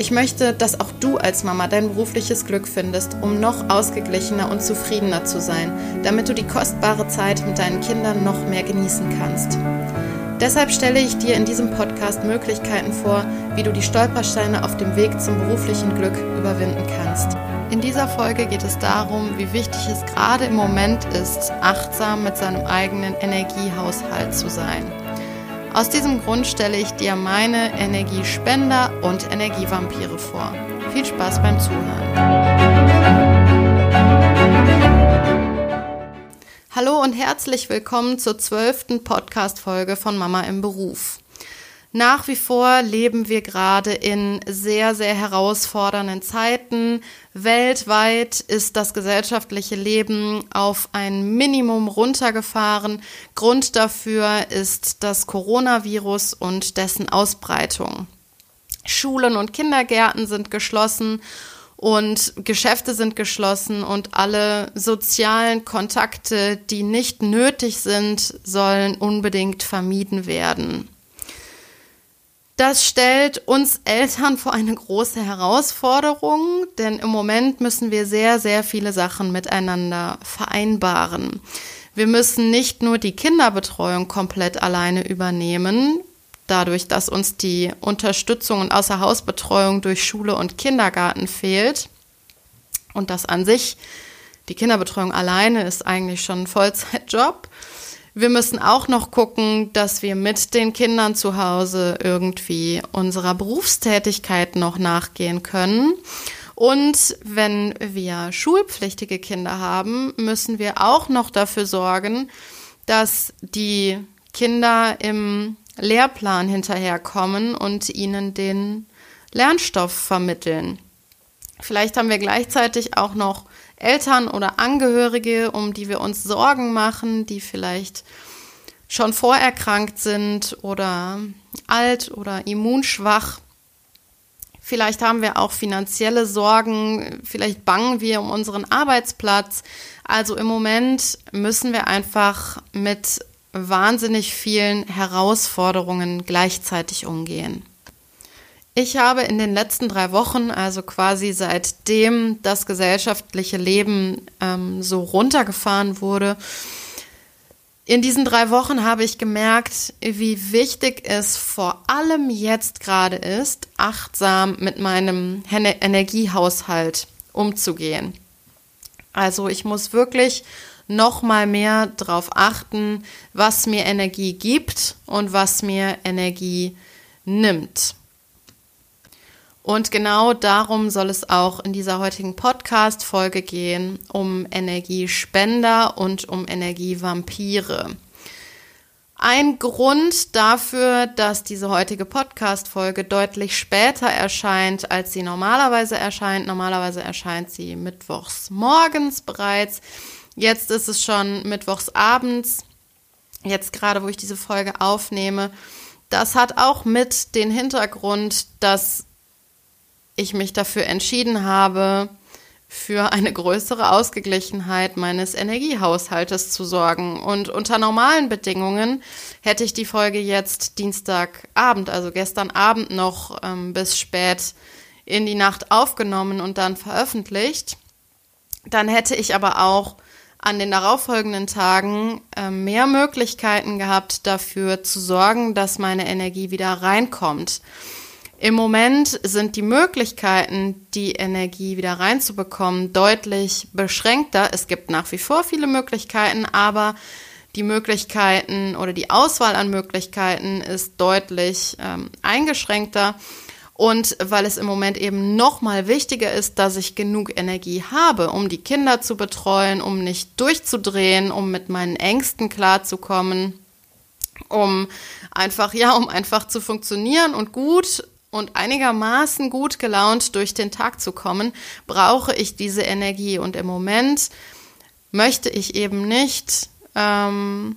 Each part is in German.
Ich möchte, dass auch du als Mama dein berufliches Glück findest, um noch ausgeglichener und zufriedener zu sein, damit du die kostbare Zeit mit deinen Kindern noch mehr genießen kannst. Deshalb stelle ich dir in diesem Podcast Möglichkeiten vor, wie du die Stolpersteine auf dem Weg zum beruflichen Glück überwinden kannst. In dieser Folge geht es darum, wie wichtig es gerade im Moment ist, achtsam mit seinem eigenen Energiehaushalt zu sein. Aus diesem Grund stelle ich dir meine Energiespender und Energievampire vor. Viel Spaß beim Zuhören. Hallo und herzlich willkommen zur zwölften Podcast-Folge von Mama im Beruf. Nach wie vor leben wir gerade in sehr, sehr herausfordernden Zeiten. Weltweit ist das gesellschaftliche Leben auf ein Minimum runtergefahren. Grund dafür ist das Coronavirus und dessen Ausbreitung. Schulen und Kindergärten sind geschlossen und Geschäfte sind geschlossen und alle sozialen Kontakte, die nicht nötig sind, sollen unbedingt vermieden werden. Das stellt uns Eltern vor eine große Herausforderung, denn im Moment müssen wir sehr, sehr viele Sachen miteinander vereinbaren. Wir müssen nicht nur die Kinderbetreuung komplett alleine übernehmen, dadurch, dass uns die Unterstützung und Außerhausbetreuung durch Schule und Kindergarten fehlt. Und das an sich, die Kinderbetreuung alleine ist eigentlich schon ein Vollzeitjob. Wir müssen auch noch gucken, dass wir mit den Kindern zu Hause irgendwie unserer Berufstätigkeit noch nachgehen können. Und wenn wir schulpflichtige Kinder haben, müssen wir auch noch dafür sorgen, dass die Kinder im Lehrplan hinterherkommen und ihnen den Lernstoff vermitteln. Vielleicht haben wir gleichzeitig auch noch Eltern oder Angehörige, um die wir uns Sorgen machen, die vielleicht schon vorerkrankt sind oder alt oder immunschwach. Vielleicht haben wir auch finanzielle Sorgen, vielleicht bangen wir um unseren Arbeitsplatz. Also im Moment müssen wir einfach mit wahnsinnig vielen Herausforderungen gleichzeitig umgehen. Ich habe in den letzten drei Wochen, also quasi seitdem das gesellschaftliche Leben ähm, so runtergefahren wurde, in diesen drei Wochen habe ich gemerkt, wie wichtig es vor allem jetzt gerade ist, achtsam mit meinem Energiehaushalt umzugehen. Also ich muss wirklich noch mal mehr darauf achten, was mir Energie gibt und was mir Energie nimmt. Und genau darum soll es auch in dieser heutigen Podcast-Folge gehen, um Energiespender und um Energievampire. Ein Grund dafür, dass diese heutige Podcast-Folge deutlich später erscheint, als sie normalerweise erscheint. Normalerweise erscheint sie mittwochs morgens bereits. Jetzt ist es schon mittwochs abends. Jetzt gerade, wo ich diese Folge aufnehme. Das hat auch mit den Hintergrund, dass ich mich dafür entschieden habe, für eine größere Ausgeglichenheit meines Energiehaushaltes zu sorgen. Und unter normalen Bedingungen hätte ich die Folge jetzt Dienstagabend, also gestern Abend noch ähm, bis spät in die Nacht aufgenommen und dann veröffentlicht. Dann hätte ich aber auch an den darauffolgenden Tagen äh, mehr Möglichkeiten gehabt, dafür zu sorgen, dass meine Energie wieder reinkommt. Im Moment sind die Möglichkeiten, die Energie wieder reinzubekommen, deutlich beschränkter. Es gibt nach wie vor viele Möglichkeiten, aber die Möglichkeiten oder die Auswahl an Möglichkeiten ist deutlich ähm, eingeschränkter. Und weil es im Moment eben noch mal wichtiger ist, dass ich genug Energie habe, um die Kinder zu betreuen, um nicht durchzudrehen, um mit meinen Ängsten klarzukommen, um einfach, ja, um einfach zu funktionieren und gut und einigermaßen gut gelaunt durch den Tag zu kommen, brauche ich diese Energie. Und im Moment möchte ich eben nicht, ähm,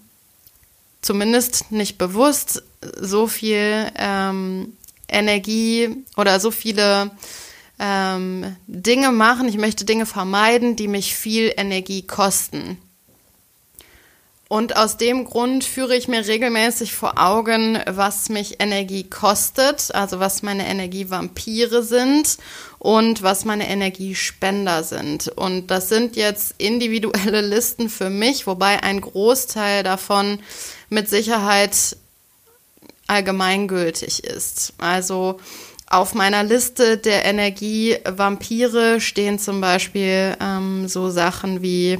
zumindest nicht bewusst, so viel ähm, Energie oder so viele ähm, Dinge machen. Ich möchte Dinge vermeiden, die mich viel Energie kosten. Und aus dem Grund führe ich mir regelmäßig vor Augen, was mich Energie kostet, also was meine Energievampire sind und was meine Energiespender sind. Und das sind jetzt individuelle Listen für mich, wobei ein Großteil davon mit Sicherheit allgemeingültig ist. Also auf meiner Liste der Energievampire stehen zum Beispiel ähm, so Sachen wie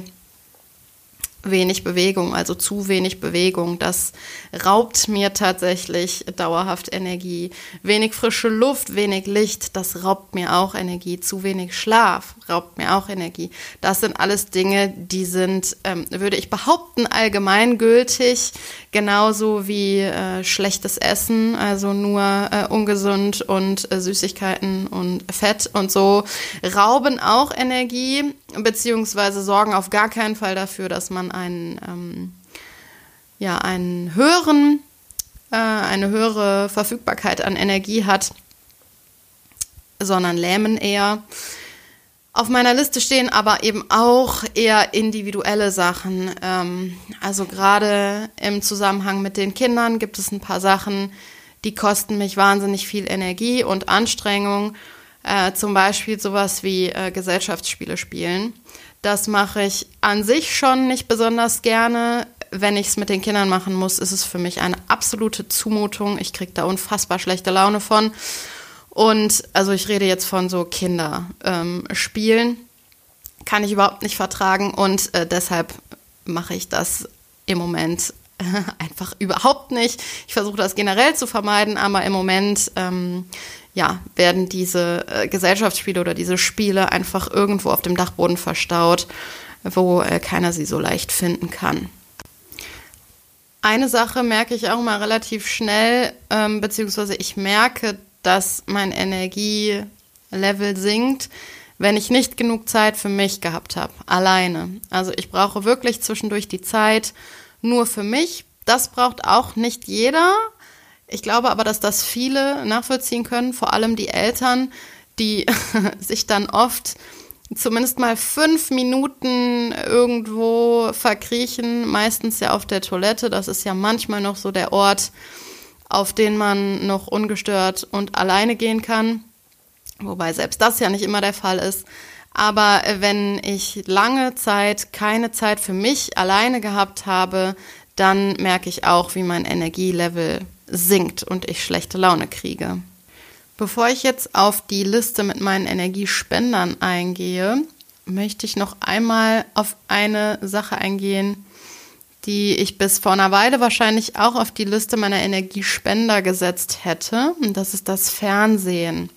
wenig Bewegung, also zu wenig Bewegung. Das raubt mir tatsächlich dauerhaft Energie. Wenig frische Luft, wenig Licht, das raubt mir auch Energie. Zu wenig Schlaf raubt mir auch Energie. Das sind alles Dinge, die sind, ähm, würde ich behaupten, allgemeingültig, genauso wie äh, schlechtes Essen, also nur äh, ungesund und äh, Süßigkeiten und Fett und so, rauben auch Energie, beziehungsweise sorgen auf gar keinen Fall dafür, dass man einen, ähm, ja, einen höheren, äh, eine höhere Verfügbarkeit an Energie hat, sondern lähmen eher. Auf meiner Liste stehen aber eben auch eher individuelle Sachen. Ähm, also gerade im Zusammenhang mit den Kindern gibt es ein paar Sachen, die kosten mich wahnsinnig viel Energie und Anstrengung. Äh, zum Beispiel sowas wie äh, Gesellschaftsspiele spielen. Das mache ich an sich schon nicht besonders gerne. Wenn ich es mit den Kindern machen muss, ist es für mich eine absolute Zumutung. Ich kriege da unfassbar schlechte Laune von. Und also ich rede jetzt von so Kinderspielen. Ähm, kann ich überhaupt nicht vertragen und äh, deshalb mache ich das im Moment einfach überhaupt nicht. Ich versuche das generell zu vermeiden, aber im Moment ähm, ja, werden diese äh, Gesellschaftsspiele oder diese Spiele einfach irgendwo auf dem Dachboden verstaut, wo äh, keiner sie so leicht finden kann. Eine Sache merke ich auch mal relativ schnell, ähm, beziehungsweise ich merke, dass mein Energielevel sinkt, wenn ich nicht genug Zeit für mich gehabt habe, alleine. Also ich brauche wirklich zwischendurch die Zeit nur für mich. Das braucht auch nicht jeder. Ich glaube aber, dass das viele nachvollziehen können, vor allem die Eltern, die sich dann oft zumindest mal fünf Minuten irgendwo verkriechen, meistens ja auf der Toilette. Das ist ja manchmal noch so der Ort, auf den man noch ungestört und alleine gehen kann. Wobei selbst das ja nicht immer der Fall ist. Aber wenn ich lange Zeit keine Zeit für mich alleine gehabt habe, dann merke ich auch, wie mein Energielevel sinkt und ich schlechte Laune kriege. Bevor ich jetzt auf die Liste mit meinen Energiespendern eingehe, möchte ich noch einmal auf eine Sache eingehen, die ich bis vor einer Weile wahrscheinlich auch auf die Liste meiner Energiespender gesetzt hätte. Und das ist das Fernsehen.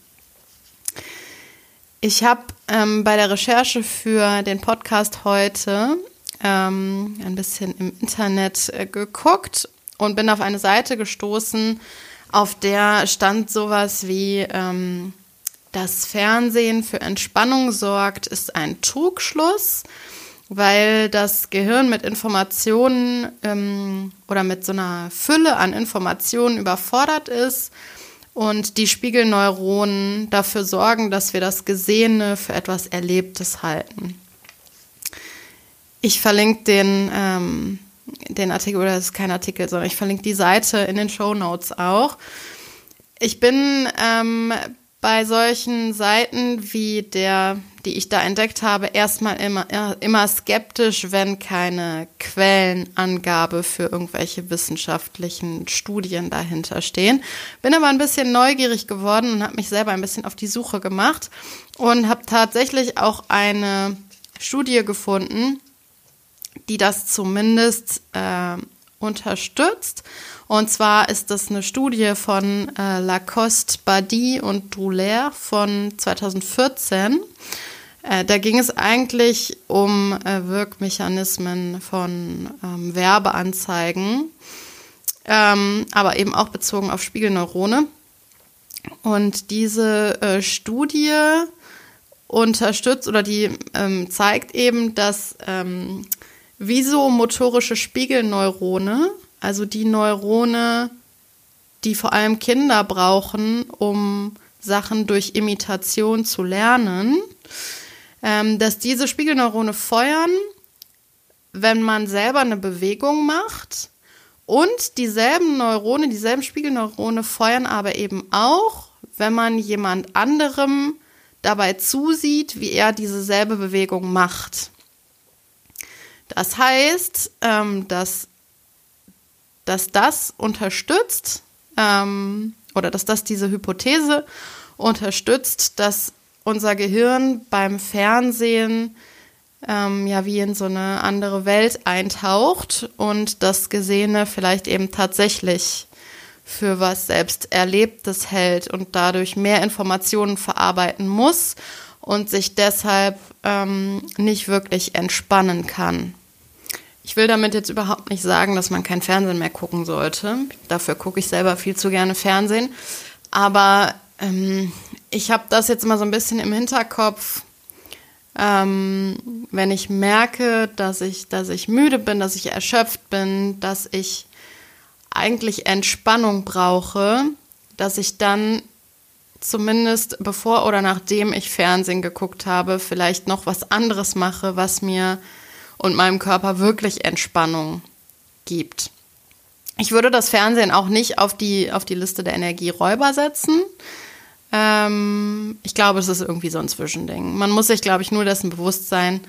Ich habe ähm, bei der Recherche für den Podcast heute ähm, ein bisschen im Internet äh, geguckt und bin auf eine Seite gestoßen, auf der stand sowas wie ähm, das Fernsehen für Entspannung sorgt, ist ein Trugschluss, weil das Gehirn mit Informationen ähm, oder mit so einer Fülle an Informationen überfordert ist und die Spiegelneuronen dafür sorgen, dass wir das Gesehene für etwas Erlebtes halten. Ich verlinke den ähm, den Artikel, oder das ist kein Artikel, sondern ich verlinke die Seite in den Show Notes auch. Ich bin ähm, bei solchen Seiten wie der, die ich da entdeckt habe, erstmal immer, immer skeptisch, wenn keine Quellenangabe für irgendwelche wissenschaftlichen Studien dahinter stehen. Bin aber ein bisschen neugierig geworden und habe mich selber ein bisschen auf die Suche gemacht und habe tatsächlich auch eine Studie gefunden, die das zumindest äh, unterstützt. Und zwar ist das eine Studie von äh, Lacoste, Badi und Droulaire von 2014. Äh, da ging es eigentlich um äh, Wirkmechanismen von ähm, Werbeanzeigen, ähm, aber eben auch bezogen auf Spiegelneurone. Und diese äh, Studie unterstützt oder die ähm, zeigt eben, dass ähm, visomotorische Spiegelneurone also die Neurone, die vor allem Kinder brauchen, um Sachen durch Imitation zu lernen, ähm, dass diese Spiegelneurone feuern, wenn man selber eine Bewegung macht. Und dieselben Neurone, dieselben Spiegelneurone feuern aber eben auch, wenn man jemand anderem dabei zusieht, wie er diese selbe Bewegung macht. Das heißt, ähm, dass dass das unterstützt ähm, oder dass das diese Hypothese unterstützt, dass unser Gehirn beim Fernsehen ähm, ja wie in so eine andere Welt eintaucht und das Gesehene vielleicht eben tatsächlich für was selbst Erlebtes hält und dadurch mehr Informationen verarbeiten muss und sich deshalb ähm, nicht wirklich entspannen kann. Ich will damit jetzt überhaupt nicht sagen, dass man kein Fernsehen mehr gucken sollte. Dafür gucke ich selber viel zu gerne Fernsehen. Aber ähm, ich habe das jetzt immer so ein bisschen im Hinterkopf, ähm, wenn ich merke, dass ich, dass ich müde bin, dass ich erschöpft bin, dass ich eigentlich Entspannung brauche, dass ich dann zumindest bevor oder nachdem ich Fernsehen geguckt habe, vielleicht noch was anderes mache, was mir und meinem Körper wirklich Entspannung gibt. Ich würde das Fernsehen auch nicht auf die, auf die Liste der Energieräuber setzen. Ähm, ich glaube, es ist irgendwie so ein Zwischending. Man muss sich, glaube ich, nur dessen bewusst sein,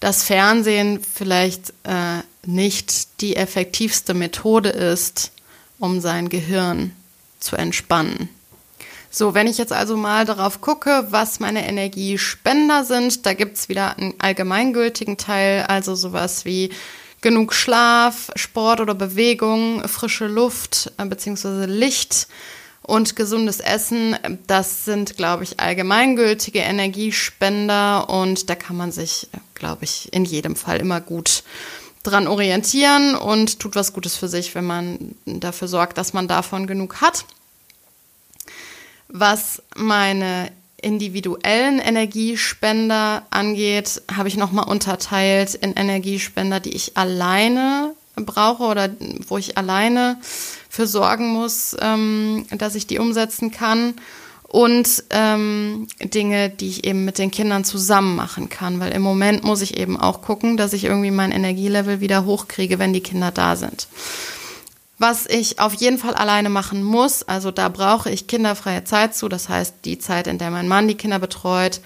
dass Fernsehen vielleicht äh, nicht die effektivste Methode ist, um sein Gehirn zu entspannen. So, wenn ich jetzt also mal darauf gucke, was meine Energiespender sind, da gibt es wieder einen allgemeingültigen Teil, also sowas wie genug Schlaf, Sport oder Bewegung, frische Luft äh, bzw. Licht und gesundes Essen. Das sind, glaube ich, allgemeingültige Energiespender und da kann man sich, glaube ich, in jedem Fall immer gut dran orientieren und tut was Gutes für sich, wenn man dafür sorgt, dass man davon genug hat. Was meine individuellen Energiespender angeht, habe ich nochmal unterteilt in Energiespender, die ich alleine brauche oder wo ich alleine für sorgen muss, ähm, dass ich die umsetzen kann. Und ähm, Dinge, die ich eben mit den Kindern zusammen machen kann, weil im Moment muss ich eben auch gucken, dass ich irgendwie mein Energielevel wieder hochkriege, wenn die Kinder da sind. Was ich auf jeden Fall alleine machen muss, also da brauche ich kinderfreie Zeit zu, das heißt die Zeit, in der mein Mann die Kinder betreut,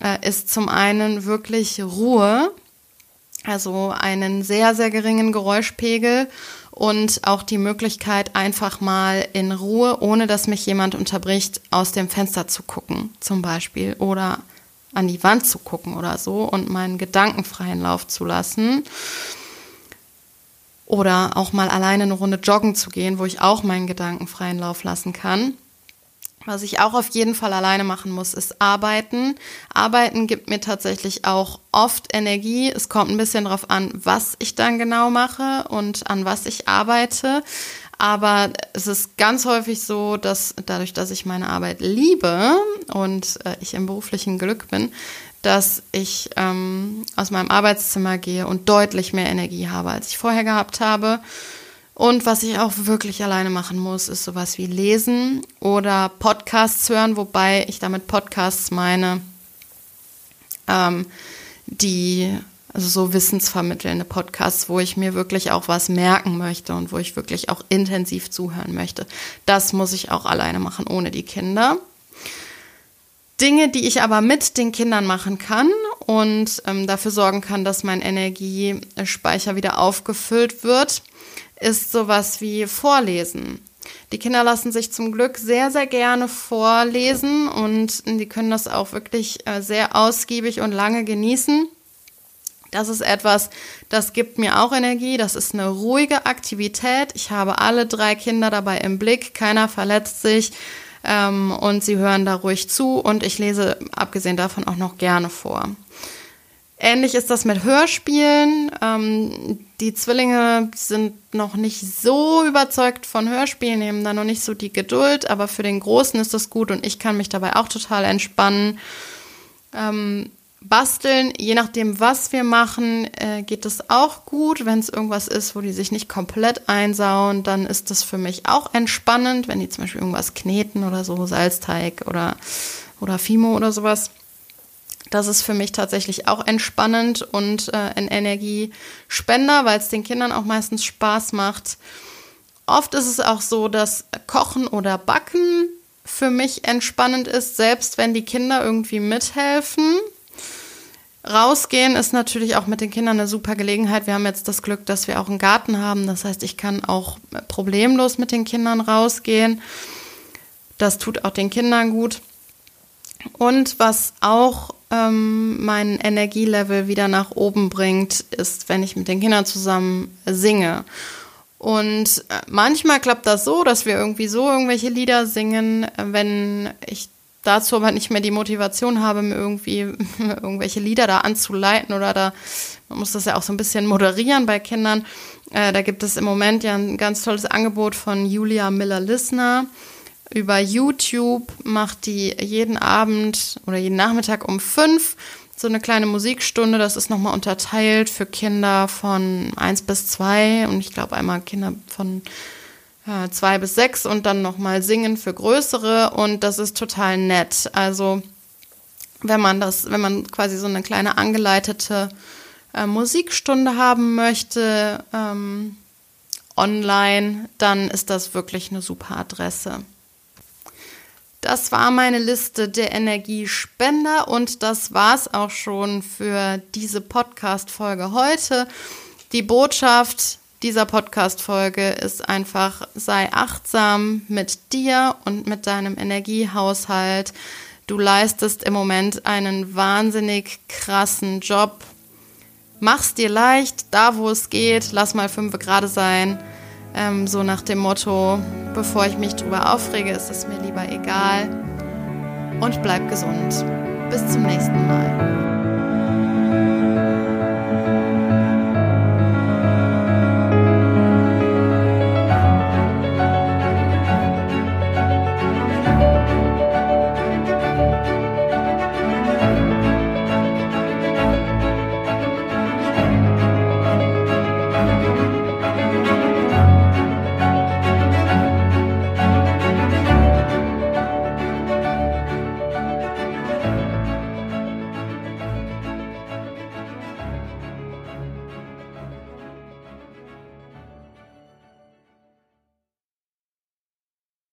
äh, ist zum einen wirklich Ruhe, also einen sehr, sehr geringen Geräuschpegel und auch die Möglichkeit, einfach mal in Ruhe, ohne dass mich jemand unterbricht, aus dem Fenster zu gucken, zum Beispiel, oder an die Wand zu gucken oder so und meinen gedankenfreien Lauf zu lassen. Oder auch mal alleine eine Runde joggen zu gehen, wo ich auch meinen Gedanken freien Lauf lassen kann. Was ich auch auf jeden Fall alleine machen muss, ist arbeiten. Arbeiten gibt mir tatsächlich auch oft Energie. Es kommt ein bisschen darauf an, was ich dann genau mache und an was ich arbeite. Aber es ist ganz häufig so, dass dadurch, dass ich meine Arbeit liebe und äh, ich im beruflichen Glück bin, dass ich ähm, aus meinem Arbeitszimmer gehe und deutlich mehr Energie habe, als ich vorher gehabt habe. Und was ich auch wirklich alleine machen muss, ist sowas wie lesen oder Podcasts hören, wobei ich damit Podcasts meine, ähm, die, also so wissensvermittelnde Podcasts, wo ich mir wirklich auch was merken möchte und wo ich wirklich auch intensiv zuhören möchte. Das muss ich auch alleine machen, ohne die Kinder. Dinge, die ich aber mit den Kindern machen kann und ähm, dafür sorgen kann, dass mein Energiespeicher wieder aufgefüllt wird, ist sowas wie Vorlesen. Die Kinder lassen sich zum Glück sehr, sehr gerne vorlesen und die können das auch wirklich äh, sehr ausgiebig und lange genießen. Das ist etwas, das gibt mir auch Energie. Das ist eine ruhige Aktivität. Ich habe alle drei Kinder dabei im Blick. Keiner verletzt sich. Ähm, und sie hören da ruhig zu. Und ich lese abgesehen davon auch noch gerne vor. Ähnlich ist das mit Hörspielen. Ähm, die Zwillinge sind noch nicht so überzeugt von Hörspielen, nehmen da noch nicht so die Geduld, aber für den Großen ist das gut und ich kann mich dabei auch total entspannen. Ähm, Basteln, je nachdem, was wir machen, äh, geht es auch gut. Wenn es irgendwas ist, wo die sich nicht komplett einsauen, dann ist das für mich auch entspannend. Wenn die zum Beispiel irgendwas kneten oder so, Salzteig oder, oder Fimo oder sowas. Das ist für mich tatsächlich auch entspannend und äh, ein Energiespender, weil es den Kindern auch meistens Spaß macht. Oft ist es auch so, dass Kochen oder Backen für mich entspannend ist, selbst wenn die Kinder irgendwie mithelfen. Rausgehen ist natürlich auch mit den Kindern eine super Gelegenheit. Wir haben jetzt das Glück, dass wir auch einen Garten haben. Das heißt, ich kann auch problemlos mit den Kindern rausgehen. Das tut auch den Kindern gut. Und was auch ähm, mein Energielevel wieder nach oben bringt, ist, wenn ich mit den Kindern zusammen singe. Und äh, manchmal klappt das so, dass wir irgendwie so irgendwelche Lieder singen, wenn ich dazu aber nicht mehr die Motivation habe, mir irgendwie irgendwelche Lieder da anzuleiten oder da, man muss das ja auch so ein bisschen moderieren bei Kindern. Äh, da gibt es im Moment ja ein ganz tolles Angebot von Julia Miller-Lissner. Über YouTube macht die jeden Abend oder jeden Nachmittag um fünf so eine kleine Musikstunde. Das ist nochmal unterteilt für Kinder von eins bis zwei und ich glaube einmal Kinder von ja, zwei bis sechs und dann nochmal singen für größere und das ist total nett. Also wenn man das, wenn man quasi so eine kleine angeleitete äh, Musikstunde haben möchte ähm, online, dann ist das wirklich eine super Adresse. Das war meine Liste der Energiespender und das war's auch schon für diese Podcast-Folge heute. Die Botschaft dieser Podcast-Folge ist einfach, sei achtsam mit dir und mit deinem Energiehaushalt. Du leistest im Moment einen wahnsinnig krassen Job. Mach's dir leicht, da wo es geht, lass mal fünf gerade sein. Ähm, so nach dem Motto, bevor ich mich drüber aufrege, ist es mir lieber egal. Und bleib gesund. Bis zum nächsten Mal.